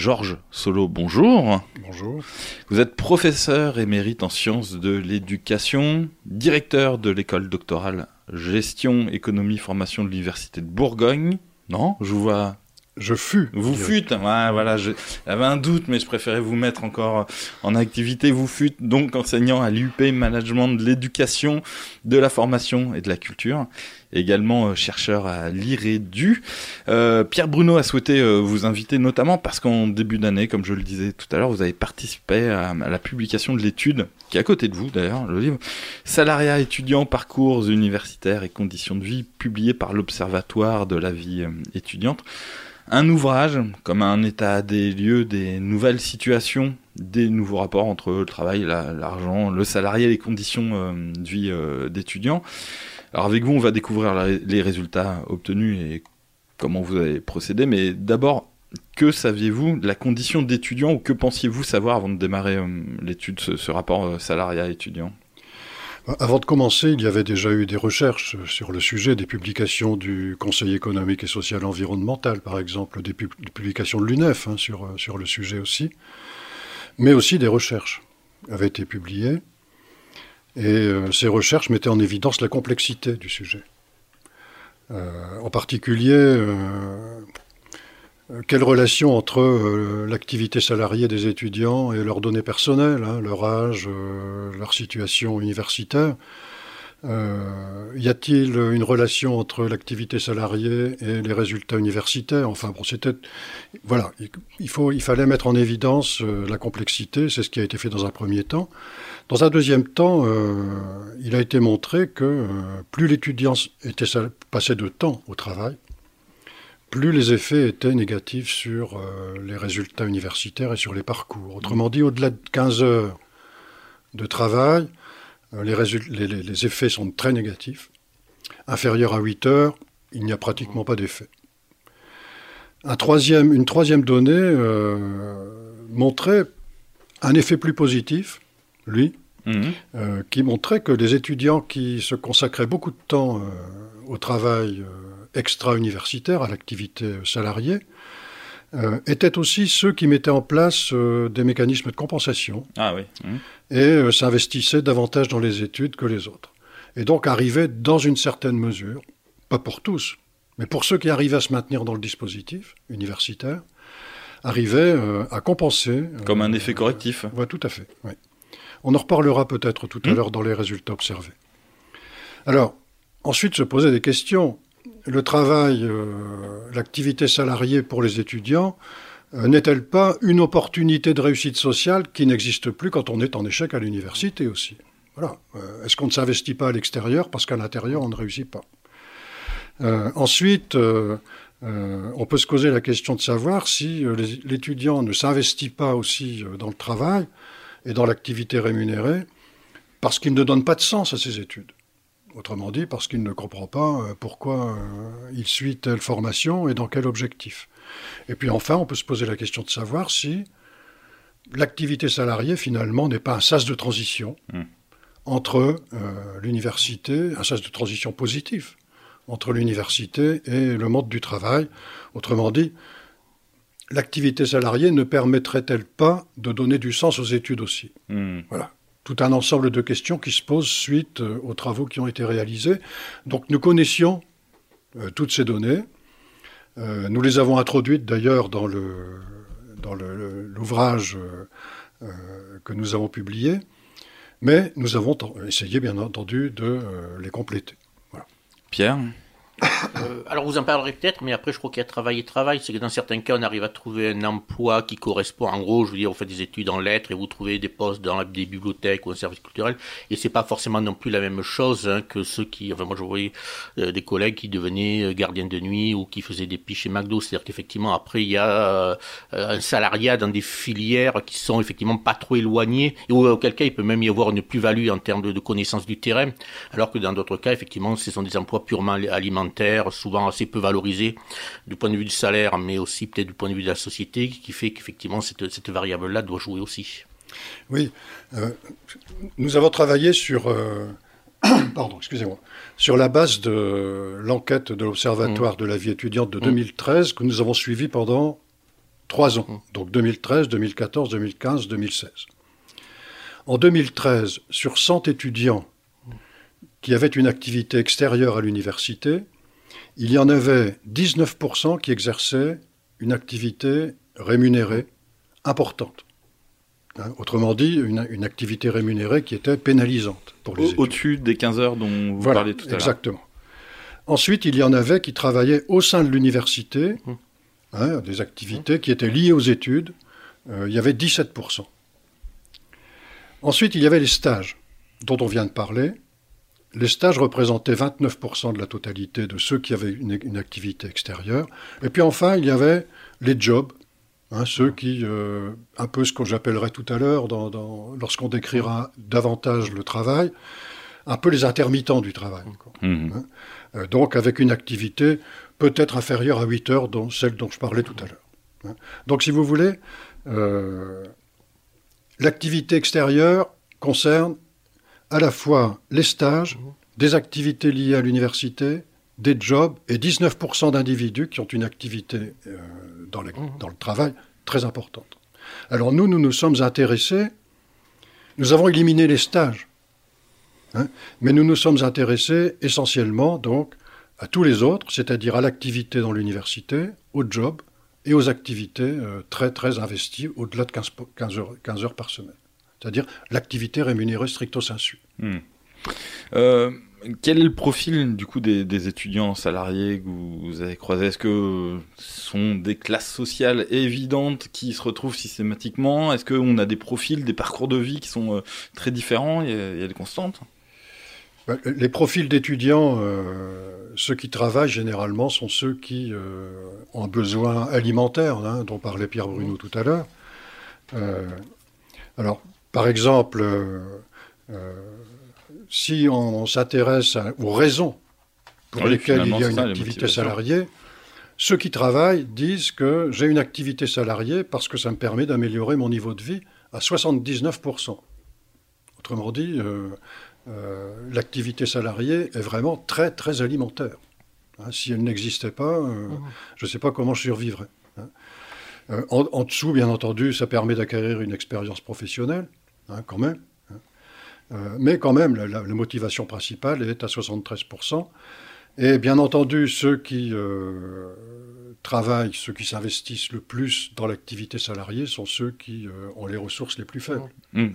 Georges Solo, bonjour. Bonjour. Vous êtes professeur émérite en sciences de l'éducation, directeur de l'école doctorale gestion, économie, formation de l'université de Bourgogne. Non, je vous vois je fus. Vous fûtes, ouais, voilà, j'avais un doute, mais je préférais vous mettre encore en activité. Vous fûtes donc enseignant à l'UP Management de l'éducation, de la formation et de la culture, également euh, chercheur à l'IREDU. Euh, Pierre Bruno a souhaité euh, vous inviter notamment parce qu'en début d'année, comme je le disais tout à l'heure, vous avez participé à, la publication de l'étude, qui est à côté de vous d'ailleurs, le livre Salariat étudiant, parcours universitaires et conditions de vie, publié par l'Observatoire de la vie étudiante un ouvrage comme un état des lieux des nouvelles situations, des nouveaux rapports entre le travail, l'argent, le salarié, les conditions euh, de vie euh, d'étudiants. Alors avec vous, on va découvrir les résultats obtenus et comment vous avez procédé, mais d'abord, que saviez-vous de la condition d'étudiant ou que pensiez-vous savoir avant de démarrer euh, l'étude, ce, rapport salariat-étudiant? Avant de commencer, il y avait déjà eu des recherches sur le sujet, des publications du Conseil économique et social environnemental, par exemple, des, publications de l'UNEF hein, sur, euh, sur le sujet aussi, mais aussi des recherches avaient été publiées. Et euh, ces recherches mettaient en évidence la complexité du sujet. Euh, en particulier, euh, quelle relation entre euh, l'activité salariée des étudiants et leurs données personnelles, hein, leur âge, euh, leur situation universitaire? Y a-t-il une relation entre l'activité salariée et les résultats universitaires? Enfin bon, c'était voilà, il, faut, il fallait mettre en évidence la complexité. C'est ce qui a été fait dans un premier temps. Dans un deuxième temps, il a été montré que plus l'étudiant passait de temps au travail, plus les effets étaient négatifs sur euh, les résultats universitaires et sur les parcours. Autrement dit, au-delà de 15 heures de travail, euh, les, effets sont très négatifs. Inférieur à 8 heures, il n'y a pratiquement pas d'effet. une troisième donnée euh, montrait un effet plus positif, lui, mhm. qui montrait que les étudiants qui se consacraient beaucoup de temps au travail extra-universitaires à l'activité salariée, euh, étaient aussi ceux qui mettaient en place euh, des mécanismes de compensation ah oui. Mmh. et euh, s'investissaient davantage dans les études que les autres. Et donc arrivaient dans une certaine mesure, pas pour tous, mais pour ceux qui arrivaient à se maintenir dans le dispositif universitaire, arrivaient à compenser. Comme un effet correctif. Oui, tout à fait. On en reparlera peut-être tout à mmh. l'heure dans les résultats observés. Alors, ensuite se posaient des questions le travail, euh, l'activité salariée pour les étudiants euh, n'est-elle pas une opportunité de réussite sociale qui n'existe plus quand on est en échec à l'université aussi? Voilà. Euh, est-ce qu'on ne s'investit pas à l'extérieur parce qu'à l'intérieur on ne réussit pas? Ensuite, on peut se poser la question de savoir si l'étudiant ne s'investit pas aussi dans le travail et dans l'activité rémunérée parce qu'il ne donne pas de sens à ses études. Autrement dit, parce qu'il ne comprend pas euh, pourquoi euh, il suit telle formation et dans quel objectif. Et puis enfin, on peut se poser la question de savoir si l'activité salariée, finalement, n'est pas un sas de transition hmm. entre euh, l'université, un sas de transition positif entre l'université et le monde du travail. Autrement dit, l'activité salariée ne permettrait-elle pas de donner du sens aux études aussi? Hmm. Voilà tout un ensemble de questions qui se posent suite euh, aux travaux qui ont été réalisés. Donc nous connaissions euh, toutes ces données. Euh, nous les avons introduites d'ailleurs dans, le, dans l'ouvrage que nous avons publié, mais nous avons essayé bien entendu de les compléter. Pierre? Euh, alors vous en parlerez peut-être, mais après je crois qu'il y a travail et travail. C'est que dans certains cas, on arrive à trouver un emploi qui correspond. En gros, je veux dire, vous faites des études en lettres et vous trouvez des postes dans des bibliothèques ou un service culturel. Et c'est pas forcément non plus la même chose hein, que ceux qui. Enfin, moi, je voyais euh, des collègues qui devenaient euh, gardiens de nuit ou qui faisaient des piches chez McDo. C'est-à-dire qu'effectivement, après, il y a un salariat dans des filières qui sont effectivement pas trop éloignées et auquel cas il peut même y avoir une plus-value en termes de, de connaissance du terrain, alors que dans d'autres cas, effectivement, ce sont des emplois purement alimentaires souvent assez peu valorisé du point de vue du salaire, mais aussi peut-être du point de vue de la société, qui fait qu'effectivement cette, cette variable-là doit jouer aussi. Oui, euh, nous avons travaillé sur, euh, pardon, excusez-moi, sur la base de l'enquête de l'Observatoire mmh. de la vie étudiante de 2013 mmh. que nous avons suivi pendant trois ans, mmh. donc 2013, 2014, 2015, 2016. En 2013, sur 100 étudiants qui avaient une activité extérieure à l'université, il y en avait 19% qui exerçaient une activité rémunérée importante. Hein, autrement dit, une, activité rémunérée qui était pénalisante pour les Au-dessus des 15 heures dont vous parlez tout à l'heure. Exactement. Ensuite, il y en avait qui travaillaient au sein de l'université, hum. hein, des activités qui étaient liées aux études. Euh, il y avait 17%. Ensuite, il y avait les stages, dont on vient de parler. Les stages représentaient 29% de la totalité de ceux qui avaient une, activité extérieure. Et puis enfin, il y avait les jobs, hein, ceux qui, euh, un peu ce que j'appellerai tout à l'heure lorsqu'on décrira davantage le travail, un peu les intermittents du travail. Mmh. Hein. Euh, donc avec une activité peut-être inférieure à 8 heures, dont celle dont je parlais tout à l'heure. Hein. Donc si vous voulez, euh, l'activité extérieure concerne à la fois les stages, des activités liées à l'université, des jobs et 19% d'individus qui ont une activité euh, dans, mmh. dans, le travail très importante. Alors nous, nous nous sommes intéressés, nous avons éliminé les stages, hein, mais nous nous sommes intéressés essentiellement donc à tous les autres, c'est-à-dire à, l'activité dans l'université, aux jobs et aux activités euh, très très investies au-delà de 15, 15, heures, 15 heures par semaine c'est-à-dire l'activité rémunérée stricto sensu. Hmm. Euh, quel est le profil du coup des, étudiants salariés que vous, avez croisés? Est-ce que ce sont des classes sociales évidentes qui se retrouvent systématiquement? Est-ce qu'on a des profils, des parcours de vie qui sont euh, très différents? Il y, a, des constantes? Bah, les profils d'étudiants, euh, ceux qui travaillent généralement sont ceux qui ont un besoin alimentaire, hein, dont parlait Pierre Bruno tout à l'heure. alors, par exemple, euh, euh, si on, s'intéresse aux raisons pour lesquelles il y a une activité salariée, ceux qui travaillent disent que j'ai une activité salariée parce que ça me permet d'améliorer mon niveau de vie à 79%. Autrement dit, euh, l'activité salariée est vraiment très très alimentaire. Hein, si elle n'existait pas, mmh. je ne sais pas comment je survivrais. Hein. en, dessous, bien entendu, ça permet d'acquérir une expérience professionnelle. Hein, quand même. Hein. Euh, mais quand même, la, motivation principale est à 73%. Et bien entendu, ceux qui euh, travaillent, ceux qui s'investissent le plus dans l'activité salariée sont ceux qui euh, ont les ressources les plus faibles. Mmh,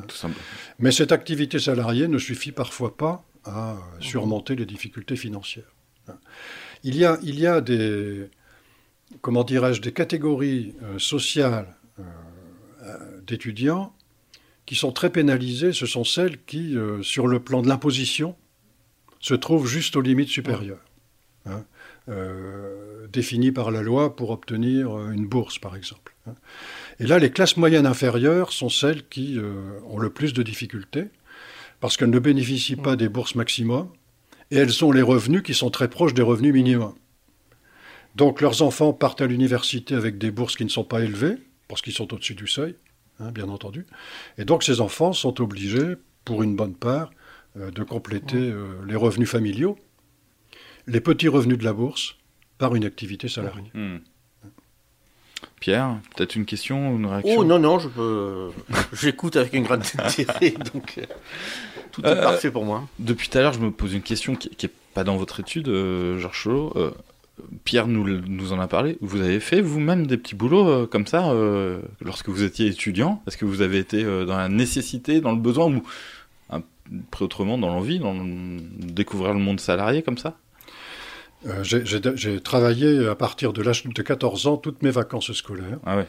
mais cette activité salariée ne suffit parfois pas à surmonter les difficultés financières. Hein. Il y a, il y a des, comment dirais-je, des catégories sociales d'étudiants qui sont très pénalisées, ce sont celles qui, euh, sur le plan de l'imposition, se trouvent juste aux limites supérieures, hein, euh, définies par la loi pour obtenir euh, une bourse, par exemple. Hein. Et là, les classes moyennes inférieures sont celles qui ont le plus de difficultés, parce qu'elles ne bénéficient pas des bourses maximum, et elles ont les revenus qui sont très proches des revenus minimums. Donc leurs enfants partent à l'université avec des bourses qui ne sont pas élevées, parce qu'ils sont au-dessus du seuil, Hein, bien entendu. Et donc ces enfants sont obligés, pour une bonne part, euh, de compléter euh, les revenus familiaux, les petits revenus de la bourse, par une activité salariée. Hmm. Pierre, peut-être une question ou une réaction Oh non, non, je peux... j'écoute avec un grand intérêt, donc euh, tout est parfait pour moi. Depuis tout à l'heure, je me pose une question qui n'est pas dans votre étude, Georges Cholot. Pierre nous, nous, en a parlé. Vous avez fait vous-même des petits boulots euh, comme ça euh, lorsque vous étiez étudiant? Est-ce que vous avez été euh, dans la nécessité, dans le besoin ou un, autrement dans l'envie, dans découvrir le monde salarié comme ça? J'ai- travaillé à partir de l'âge de 14 ans toutes mes vacances scolaires. Ah ouais.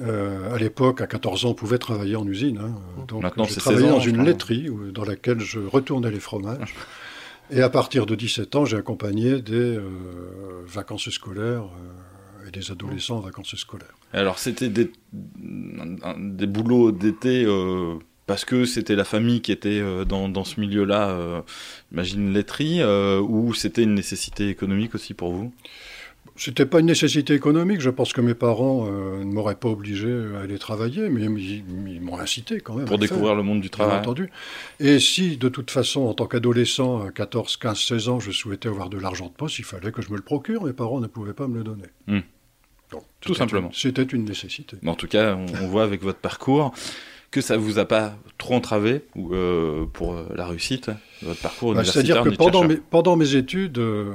Euh, à l'époque, à 14 ans, on pouvait travailler en usine. hein. Donc, Maintenant, j'ai c'est travaillé 16 ans, dans une laiterie où- dans laquelle je retournais les fromages. Et à partir de 17 ans, j'ai accompagné des euh, vacances scolaires euh, et des adolescents en vacances scolaires. Alors c'était des, boulots d'été euh, parce que c'était la famille qui était dans, dans ce milieu-là, imagine laiterie, ou c'était une nécessité économique aussi pour vous? C'était pas une nécessité économique. Je pense que mes parents euh, ne m'auraient pas obligé à aller travailler, mais ils, ils m'ont incité quand même. pour à découvrir le monde du Bien travail entendu. Et si, de toute façon, en tant qu'adolescent, à 14, 15, 16 ans, je souhaitais avoir de l'argent de poste, il fallait que je me le procure. Mes parents ne pouvaient pas me le donner. Hmm. Donc, Tout simplement. C'était une nécessité. Mais En tout cas, on, on voit avec votre parcours que ça vous a pas trop entravé euh, pour la réussite votre parcours Bah, universitaire. C'est-à-dire que pendant mes, pendant mes études, euh,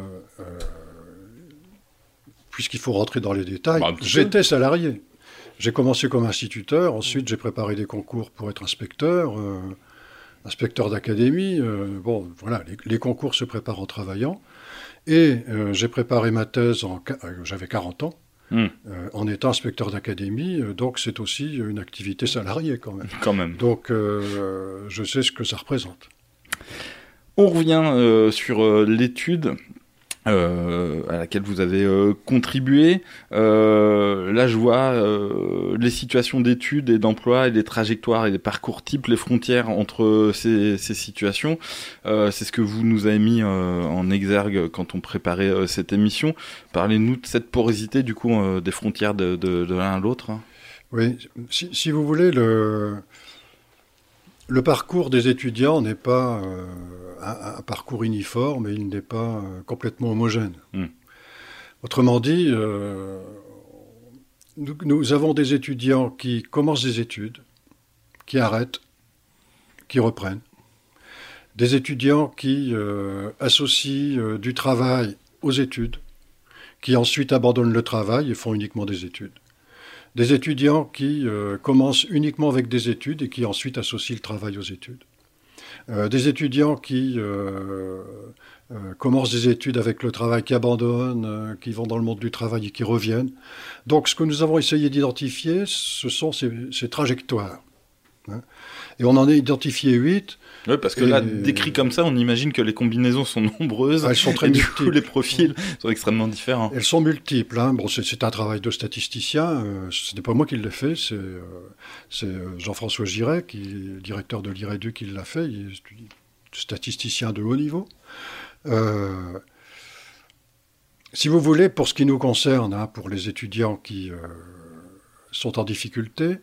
puisqu'il faut rentrer dans les détails, Bah, j'étais salarié. J'ai commencé comme instituteur, ensuite j'ai préparé des concours pour être inspecteur, euh, inspecteur d'académie. euh, bon, voilà, les, les concours se préparent en travaillant. Et euh, j'ai préparé ma thèse, j'avais 40 ans, Hmm. euh, en étant inspecteur d'académie, euh, donc c'est aussi une activité salariée quand même. Quand même. Donc euh, je sais ce que ça représente. On revient sur l'étude euh, à laquelle vous avez euh, contribué. Euh, là, je vois euh, les situations d'études et d'emploi et les trajectoires et les parcours types, les frontières entre ces, ces situations. Euh, C'est ce que vous nous avez mis euh, en exergue quand on préparait cette émission. Parlez-nous de cette porosité du coup des frontières de, de, de l'un à l'autre. Oui, si, si vous voulez, le, le parcours des étudiants n'est pas euh, un, un parcours uniforme et il n'est pas euh, complètement homogène. Hmm. Autrement dit, euh, nous, nous avons des étudiants qui commencent des études, qui arrêtent, qui reprennent. Des étudiants qui associent du travail aux études, qui ensuite abandonnent le travail et font uniquement des études des étudiants qui euh, commencent uniquement avec des études et qui ensuite associent le travail aux études. Euh, des étudiants qui euh, commencent des études avec le travail, qui abandonnent, qui vont dans le monde du travail et qui reviennent. Donc ce que nous avons essayé d'identifier, ce sont ces trajectoires. Hein. Et on en a identifié huit. Oui, parce que Et- là, décrit comme ça, on imagine que les combinaisons sont nombreuses. Elles sont très et du coup, multiples. les profils sont extrêmement différents. Elles sont multiples. hein. Bon, c'est un travail de statisticien. euh, ce n'est pas moi qui l'ai fait, c'est euh, euh, Jean-François Giret, qui est directeur de l'IREDU, qui l'a fait. Il est statisticien de haut niveau. Euh, si vous voulez, pour ce qui nous concerne, hein, pour les étudiants qui sont en difficulté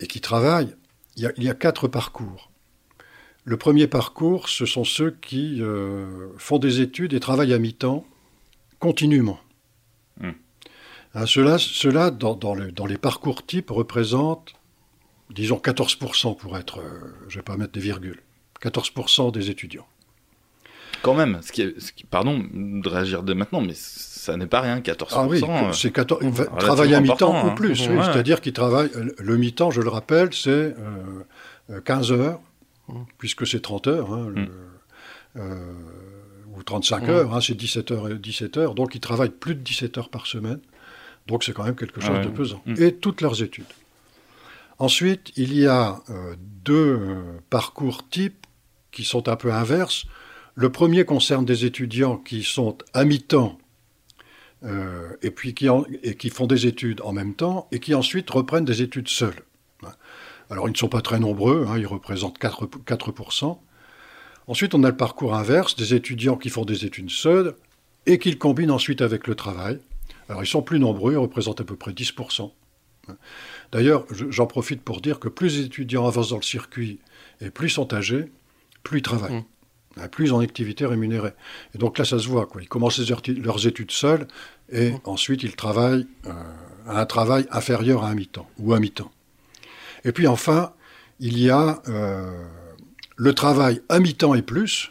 et qui travaillent, il y a, il y a quatre parcours. Le premier parcours, ce sont ceux qui euh, font des études et travaillent à mi-temps continuellement. Hmm. Hein, cela, cela dans, dans le- dans les parcours types, représente, disons, 14% pour être, euh, je ne vais pas mettre des virgules, 14% des étudiants. Quand même, ce qui est, ce qui- pardon de réagir dès maintenant, mais ça n'est pas rien, 14%. Ah oui, euh, c'est 14, va- relativement travail à mi-temps ou hein. plus, oui, Ouais. c'est-à-dire qu'ils travaillent, le- mi-temps, je le rappelle, c'est euh, euh, 15 heures, puisque c'est 30 heures, hein, le- Mm. euh, ou 35 heures, hein, c'est 17 heures et 17 heures, donc ils travaillent plus de 17 heures par semaine, donc c'est quand même quelque chose Ouais. de pesant. Mm. Et toutes leurs études. Ensuite, il y a euh, deux euh, parcours types qui sont un peu inverses. Le premier concerne des étudiants qui sont à mi-temps euh, et puis qui, font des études en même temps et qui ensuite reprennent des études seuls. Alors ils ne sont pas très nombreux, hein, ils représentent 4%, 4%. Ensuite, on a le parcours inverse, des étudiants qui font des études seuls et qui le combinent ensuite avec le travail. Alors ils sont plus nombreux, ils représentent à peu près 10%. D'ailleurs, je- j'en profite pour dire que plus les étudiants avancent dans le circuit et plus ils sont âgés, plus ils travaillent. Hein, Plus ils ont en activité rémunérée. Et donc là, ça se voit. Quoi. Ils commencent leurs études seuls et ensuite ils travaillent euh, à un travail inférieur à un mi-temps ou à mi-temps. Et puis enfin, il y a euh, le travail à mi-temps et plus,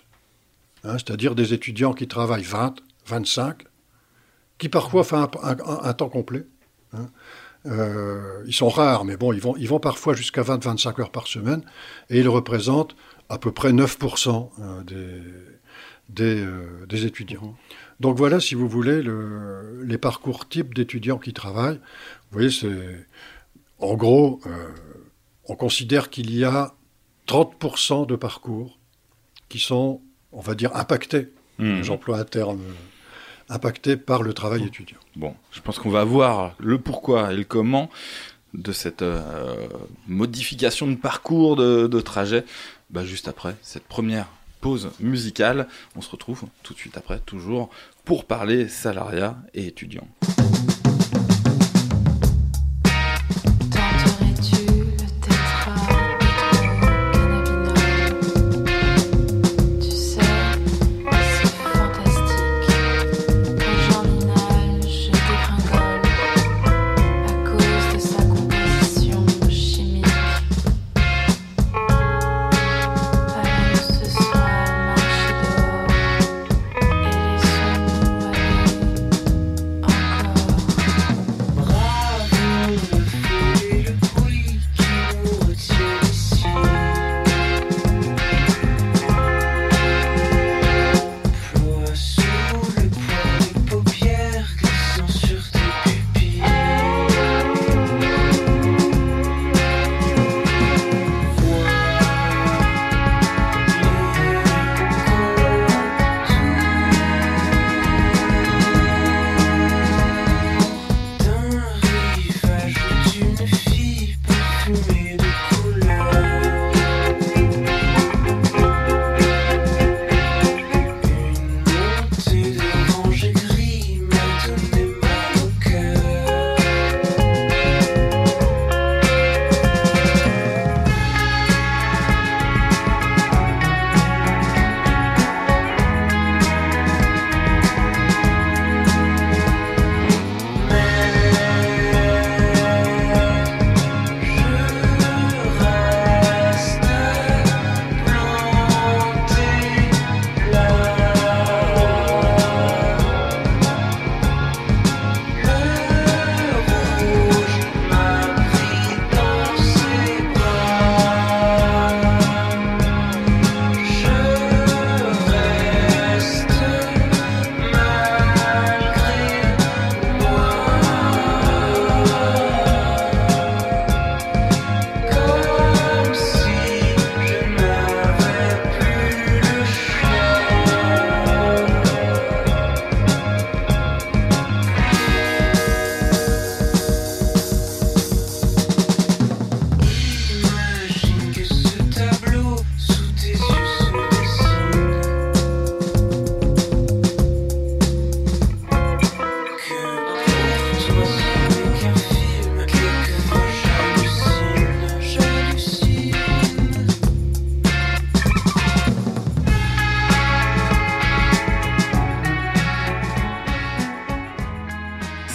hein, c'est-à-dire des étudiants qui travaillent 20, 25, qui parfois font un, un- un temps complet. hein. Euh, ils sont rares, mais bon, ils vont, ils vont parfois jusqu'à 20-25 heures par semaine, et ils représentent à peu près 9% euh, des, des, euh, des étudiants. Donc voilà, si vous voulez, le, les parcours types d'étudiants qui travaillent. Vous voyez, c'est en gros, euh, on considère qu'il y a 30% de parcours qui sont, on va dire, impactés. Mhm. J'emploie un terme impactés par le travail étudiant. Bon, je pense qu'on va voir le pourquoi et le comment de cette euh, modification de parcours de, trajet bah, juste après cette première pause musicale. On se retrouve tout de suite après, toujours pour parler salariat et étudiants.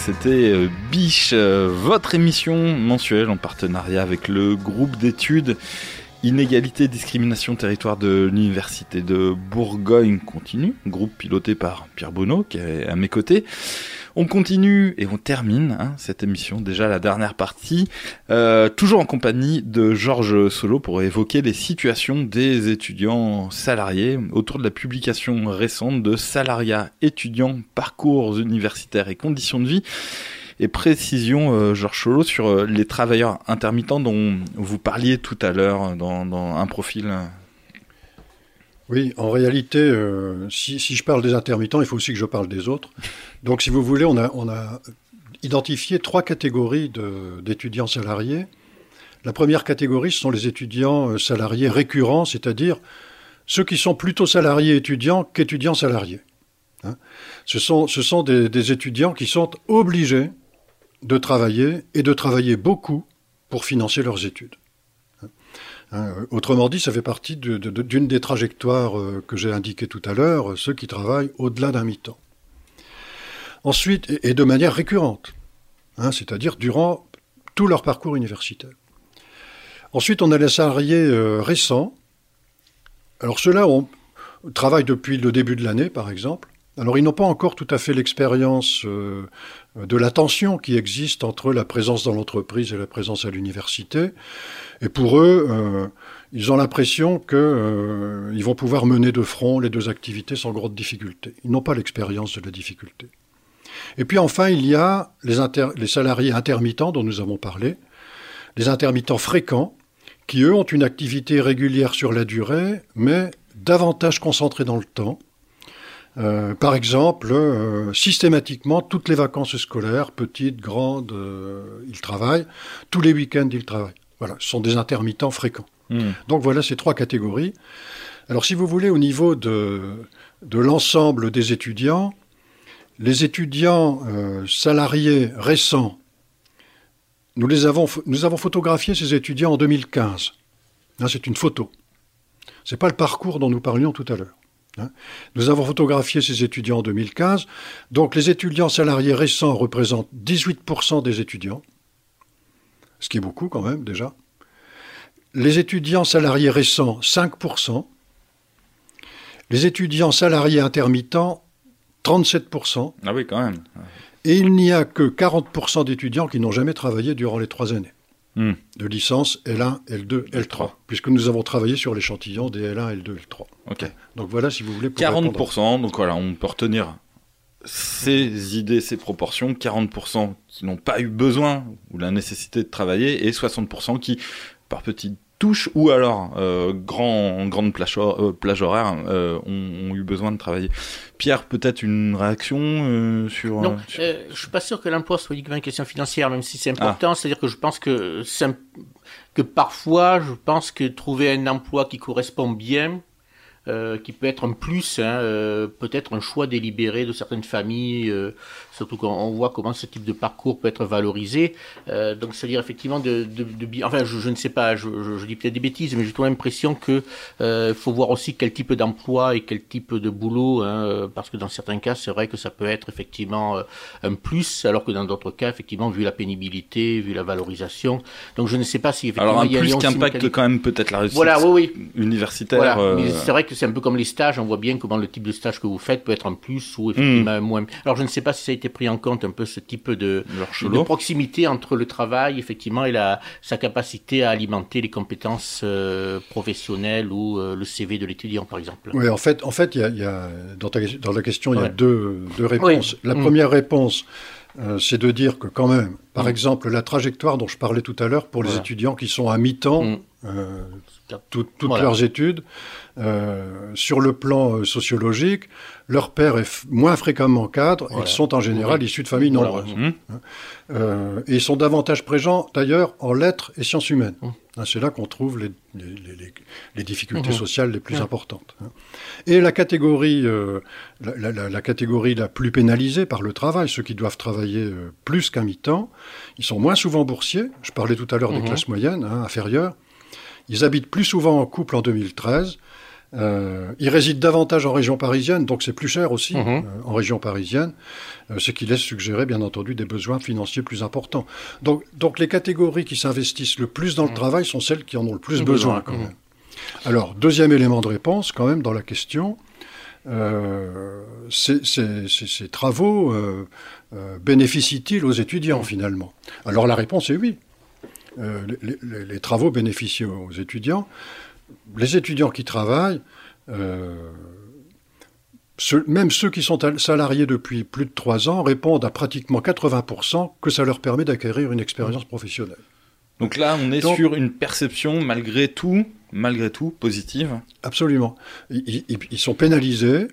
C'était euh, Biche, euh, votre émission mensuelle en partenariat avec le groupe d'études Inégalité, discrimination, territoire de l'Université de Bourgogne continue, groupe piloté par Pierre Bonneau qui est à mes côtés. On continue et on termine hein, cette émission, déjà la dernière partie, euh, toujours en compagnie de Georges Solo pour évoquer les situations des étudiants salariés autour de la publication récente de Salariat étudiants, parcours universitaires et conditions de vie. Et précision, euh, Georges Solo, sur euh, les travailleurs intermittents dont vous parliez tout à l'heure dans, dans un profil. Oui, en réalité, euh, si, je parle des intermittents, il faut aussi que je parle des autres. Donc, si vous voulez, on a, identifié trois catégories d'étudiants salariés. La première catégorie, ce sont les étudiants euh, salariés récurrents, c'est-à-dire ceux qui sont plutôt salariés étudiants qu'étudiants salariés. Hein. ce sont, des étudiants qui sont obligés de travailler et de travailler beaucoup pour financer leurs études. Euh, autrement dit, ça fait partie d'une des trajectoires euh, que j'ai indiquées tout à l'heure, euh, ceux qui travaillent au-delà d'un mi-temps. Ensuite, et, de manière récurrente, hein, c'est-à-dire durant tout leur parcours universitaire. Ensuite, on a les salariés récents. Alors ceux-là on travaillent depuis le début de l'année, par exemple. Alors ils n'ont pas encore tout à fait l'expérience euh, de la tension qui existe entre la présence dans l'entreprise et la présence à l'université. Et pour eux, euh, ils ont l'impression qu'ils vont pouvoir mener de front les deux activités sans grande difficulté. Ils n'ont pas l'expérience de la difficulté. Et puis enfin, il y a les, les salariés intermittents dont nous avons parlé, les intermittents fréquents, qui eux ont une activité régulière sur la durée, mais davantage concentrée dans le temps. Euh, par exemple, euh, systématiquement, toutes les vacances scolaires, petites, grandes, euh, ils travaillent. Tous les week-ends, ils travaillent. Voilà, ce sont des intermittents fréquents. Hmm. Donc voilà ces trois catégories. Alors si vous voulez, au niveau de, de l'ensemble des étudiants, les étudiants euh, salariés récents, nous, les avons, nous avons photographié ces étudiants en 2015. Hein, C'est une photo. Ce n'est pas le parcours dont nous parlions tout à l'heure. Hein. Nous avons photographié ces étudiants en 2015. Donc les étudiants salariés récents représentent 18% des étudiants, ce qui est beaucoup quand même déjà. Les étudiants salariés récents, 5%. Les étudiants salariés intermittents, 37%. Ah oui, quand même. Et il n'y a que 40% d'étudiants qui n'ont jamais travaillé durant les trois années Hmm. de licence L1, L2, L3, puisque nous avons travaillé sur l'échantillon des L1, L2, L3. Ok. Donc voilà, si vous voulez. pour répondre. 40%, donc voilà, on peut retenir ces idées, ces proportions, 40% qui n'ont pas eu besoin ou la nécessité de travailler, et 60% qui, par petites touches ou alors euh, grand, grande plage, euh, plage horaire, euh, ont, ont eu besoin de travailler. Pierre, peut-être une réaction sur... Non, sur- je suis pas sûr que l'emploi soit uniquement une question financière, même si c'est important. C'est-à-dire que je pense que, parfois, je pense que trouver un emploi qui correspond bien, euh, qui peut être un plus, hein, euh, peut-être un choix délibéré de certaines familles, euh, surtout quand on voit comment ce type de parcours peut être valorisé. Euh, donc, c'est-à-dire effectivement de, de, enfin, je, je ne sais pas, je, je, je dis peut-être des bêtises, mais j'ai toujours l'impression que euh, faut voir aussi quel type d'emploi et quel type de boulot, hein, euh, parce que dans certains cas, c'est vrai que ça peut être effectivement euh, un plus, alors que dans d'autres cas, effectivement, vu la pénibilité, vu la valorisation. Donc, je ne sais pas si effectivement alors un il y a plus qu'impacte simultané. quand même peut-être la réussite Voilà, oui, oui. universitaire. Voilà, euh, mais c'est vrai que c'est un peu comme les stages, on voit bien comment le type de stage que vous faites peut être un plus ou effectivement Hmm. un moins. Alors je ne sais pas si ça a été pris en compte un peu ce type de, leur de chelot. proximité entre le travail effectivement et la, sa capacité à alimenter les compétences euh, professionnelles ou euh, le CV de l'étudiant par exemple. Oui, en fait, en fait, il y a, y a- dans, ta- dans la question, il y a deux, deux réponses. La Mm. première réponse, euh, c'est de dire que quand même, par exemple, la trajectoire dont je parlais tout à l'heure pour les étudiants qui sont à mi-temps, Mm. Tout- toutes Voilà. leurs études, euh, sur le plan euh, sociologique, leur père est moins fréquemment cadre, Voilà. ils sont en général issus de familles nombreuses. Hmm. Euh, et ils sont davantage présents d'ailleurs en lettres et sciences humaines. Mm. Hein, C'est là qu'on trouve les, les- les- les- les difficultés Mhm. sociales les plus importantes. hein. Et la catégorie, euh, la, la- la- la catégorie la plus pénalisée par le travail, ceux qui doivent travailler plus qu'un mi-temps, ils sont moins souvent boursiers. Je parlais tout à l'heure des Mhm. classes moyennes, hein, inférieures. Ils habitent plus souvent en couple en 2013. Euh, ils résident davantage en région parisienne, donc c'est plus cher aussi Mhm. euh, en région parisienne, euh, ce qui laisse suggérer bien entendu des besoins financiers plus importants. Donc, donc les catégories qui s'investissent le plus dans le travail sont celles qui en ont le plus Mhm. besoin Besoin, quand mhm. même. Alors, deuxième élément de réponse quand même dans la question, ces, ces- ces- ces travaux bénéficient-ils aux étudiants finalement? Alors la réponse est oui. Euh, les, les- les travaux bénéficient aux étudiants. Les étudiants qui travaillent, euh, ceux- même ceux qui sont al- salariés depuis plus de trois ans, répondent à pratiquement 80% que ça leur permet d'acquérir une expérience professionnelle. Donc là, on est Donc- sur une perception malgré tout, malgré tout, positive. Absolument. Ils, ils- ils sont pénalisés.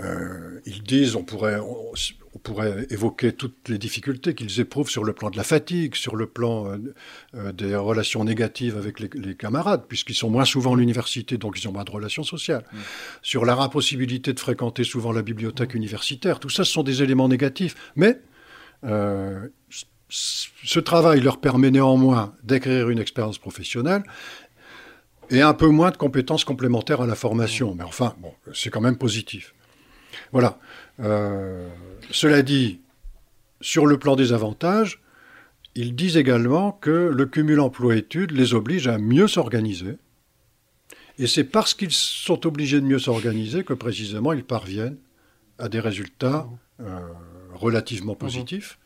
Euh, ils disent, on pourrait, on, on pourrait évoquer toutes les difficultés qu'ils éprouvent sur le plan de la fatigue, sur le plan euh, euh, des relations négatives avec les, les camarades, puisqu'ils sont moins souvent à l'université, donc ils ont moins de relations sociales. Sur la impossibilité de fréquenter souvent la bibliothèque universitaire, tout ça, ce sont des éléments négatifs. Mais euh, ce travail leur permet néanmoins d'acquérir une expérience professionnelle et un peu moins de compétences complémentaires à la formation. Mais enfin, bon, c'est quand même positif. Voilà. Euh, cela dit, sur le plan des avantages, ils disent également que le cumul emploi-études les oblige à mieux s'organiser. Et c'est parce qu'ils sont obligés de mieux s'organiser que précisément ils parviennent à des résultats euh, relativement positifs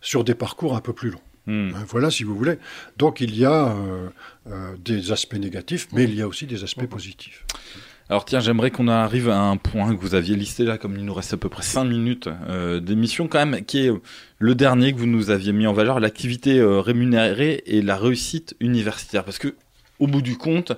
sur des parcours un peu plus longs. Hmm. Hein, Voilà, si vous voulez. Donc il y a euh, euh, des aspects négatifs, mais il y a aussi des aspects positifs. Alors tiens, j'aimerais qu'on arrive à un point que vous aviez listé là, comme il nous reste à peu près 5 minutes euh, d'émission quand même, qui est le dernier que vous nous aviez mis en valeur, l'activité euh, rémunérée et la réussite universitaire. Parce que au bout du compte,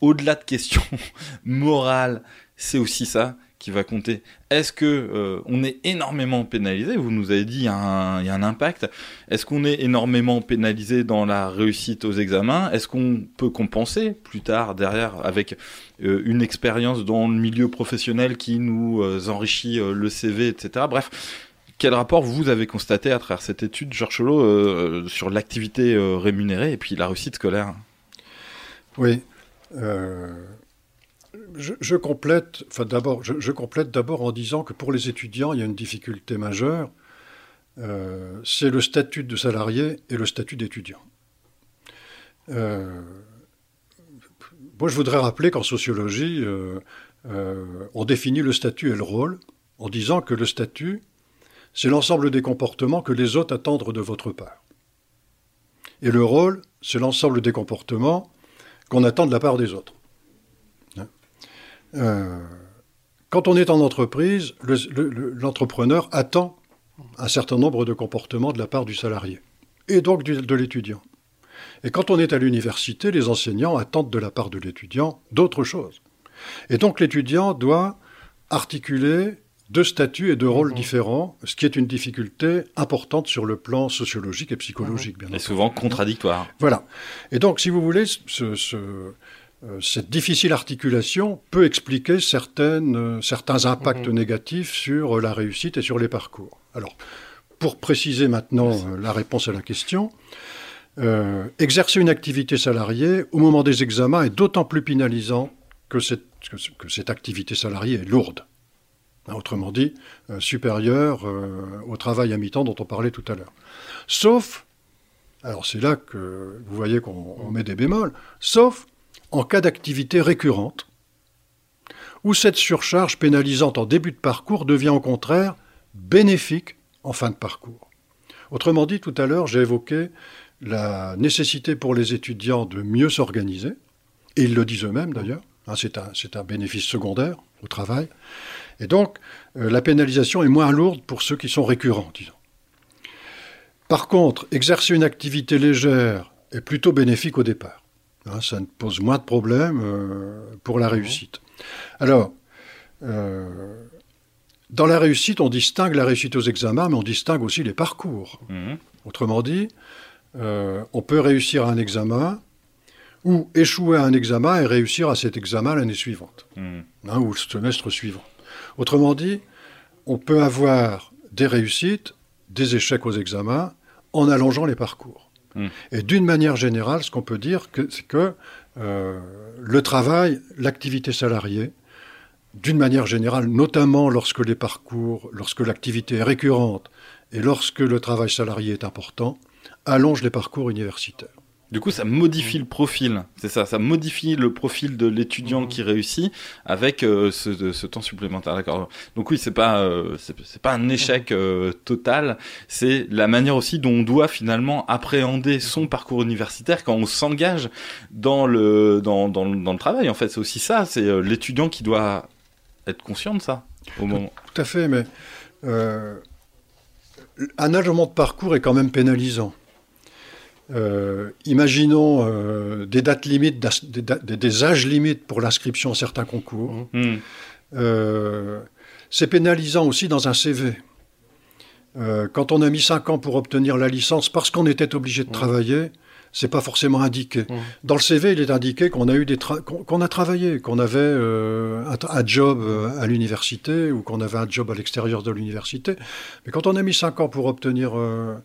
au-delà de questions morales, c'est aussi ça qui va compter. Est-ce que euh, on est énormément pénalisé? Vous nous avez dit il y, a un, impact. Est-ce qu'on est énormément pénalisé dans la réussite aux examens? Est-ce qu'on peut compenser plus tard derrière avec euh, une expérience dans le milieu professionnel qui nous euh, enrichit le CV, etc. Bref. Quel rapport vous avez constaté à travers cette étude, Georges Chelot, euh, sur l'activité rémunérée et puis la réussite scolaire? Oui. Je, complète, enfin d'abord, je, complète d'abord en disant que pour les étudiants, il y a une difficulté majeure. Euh, c'est le statut de salarié et le statut d'étudiant. Euh, moi, je voudrais rappeler qu'en sociologie, euh, on définit le statut et le rôle en disant que le statut, c'est l'ensemble des comportements que les autres attendent de votre part. Et le rôle, c'est l'ensemble des comportements qu'on attend de la part des autres. Euh, quand on est en entreprise, le- le- le- l'entrepreneur attend un certain nombre de comportements de la part du salarié, et donc du- de l'étudiant. Et quand on est à l'université, les enseignants attendent de la part de l'étudiant d'autres choses. Et donc l'étudiant doit articuler deux statuts et deux rôles différents, ce qui est une difficulté importante sur le plan sociologique et psychologique, bien Et entendu. souvent contradictoire. Voilà. Et donc, si vous voulez, ce- ce- euh, cette difficile articulation peut expliquer certaines, euh, certains impacts négatifs sur euh, la réussite et sur les parcours. Alors, pour préciser maintenant euh, la réponse à la question, euh, exercer une activité salariée au moment des examens est d'autant plus pénalisant que cette, que ce- que cette activité salariée est lourde. Hein, Autrement dit, euh, supérieure euh, au travail à mi-temps dont on parlait tout à l'heure. Sauf alors c'est là que vous voyez qu'on on met des bémols, sauf en cas d'activité récurrente, où cette surcharge pénalisante en début de parcours devient au contraire bénéfique en fin de parcours. Autrement dit, tout à l'heure, j'ai évoqué la nécessité pour les étudiants de mieux s'organiser, et ils le disent eux-mêmes d'ailleurs, hein, c'est un, c'est un bénéfice secondaire au travail, et donc euh, la pénalisation est moins lourde pour ceux qui sont récurrents, disons. Par contre, exercer une activité légère est plutôt bénéfique au départ. Hein, ça ne pose moins de problèmes euh, pour la réussite. Alors, euh, dans la réussite, on distingue la réussite aux examens, mais on distingue aussi les parcours. Mhm. Autrement dit, euh, on peut réussir à un examen ou échouer à un examen et réussir à cet examen l'année suivante Mhm. hein, ou le semestre suivant. Autrement dit, on peut avoir des réussites, des échecs aux examens en allongeant les parcours. Mm. Et d'une manière générale, ce qu'on peut dire, c'est que euh, le travail, l'activité salariée, d'une manière générale, notamment lorsque les parcours, lorsque l'activité est récurrente et lorsque le travail salarié est important, allonge les parcours universitaires. Du coup, ça modifie le profil. C'est ça, ça modifie le profil de l'étudiant qui réussit avec euh, ce, temps supplémentaire. D'accord. Donc oui, c'est pas, euh, c'est pas un échec euh, total. C'est la manière aussi dont on doit finalement appréhender son parcours universitaire quand on s'engage dans le dans, dans, le- dans le travail. En fait, c'est aussi ça. C'est l'étudiant qui doit être conscient de ça au moment. Tout à fait, mais un allongement de parcours est quand même pénalisant. Euh, imaginons euh, des dates limites, des, da- des- des âges limites pour l'inscription à certains concours. Hmm. Euh, c'est pénalisant aussi dans un CV. Quand on a mis 5 ans pour obtenir la licence parce qu'on était obligé de travailler, c'est pas forcément indiqué. Dans le CV, il est indiqué qu'on a eu des qu'on a travaillé, qu'on avait euh, un, job à l'université ou qu'on avait un job à l'extérieur de l'université. Mais quand on a mis 5 ans pour obtenir euh,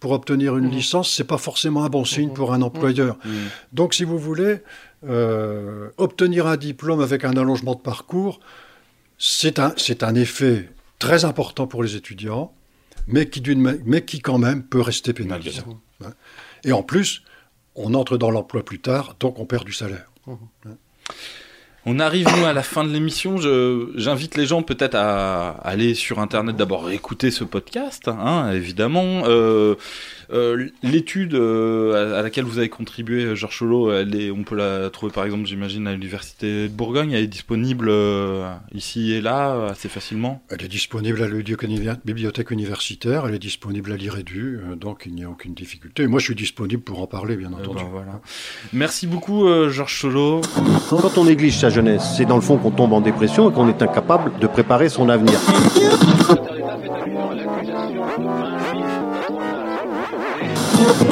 pour obtenir une licence, c'est pas forcément un bon signe pour un employeur. Donc, si vous voulez, euh, obtenir un diplôme avec un allongement de parcours, c'est un, c'est un effet très important pour les étudiants, mais qui, d'une mais qui quand même peut rester pénalisant. Hein. Et en plus, on entre dans l'emploi plus tard, donc on perd du salaire. On arrive, nous, à la fin de l'émission. Je- J'invite les gens peut-être à aller sur Internet d'abord écouter ce podcast, hein, évidemment. Euh, L'étude euh, à, laquelle vous avez contribué, euh, Georges Cholot, elle est, on peut la trouver par exemple, j'imagine, à l'université de Bourgogne. Elle est disponible euh, ici et là euh, assez facilement. Elle est disponible à la bibliothèque universitaire, elle est disponible à l'IREDU, euh, donc il n'y a aucune difficulté. Et moi, je suis disponible pour en parler, bien Euh, entendu. ben, voilà. Merci beaucoup, euh, Georges Cholot. Quand on néglige sa jeunesse, c'est dans le fond qu'on tombe en dépression et qu'on est incapable de préparer son avenir.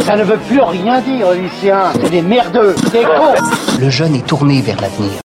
Ça ne veut plus rien dire, Lucien. C'est des merdeux, des cons. Le jeune est tourné vers l'avenir.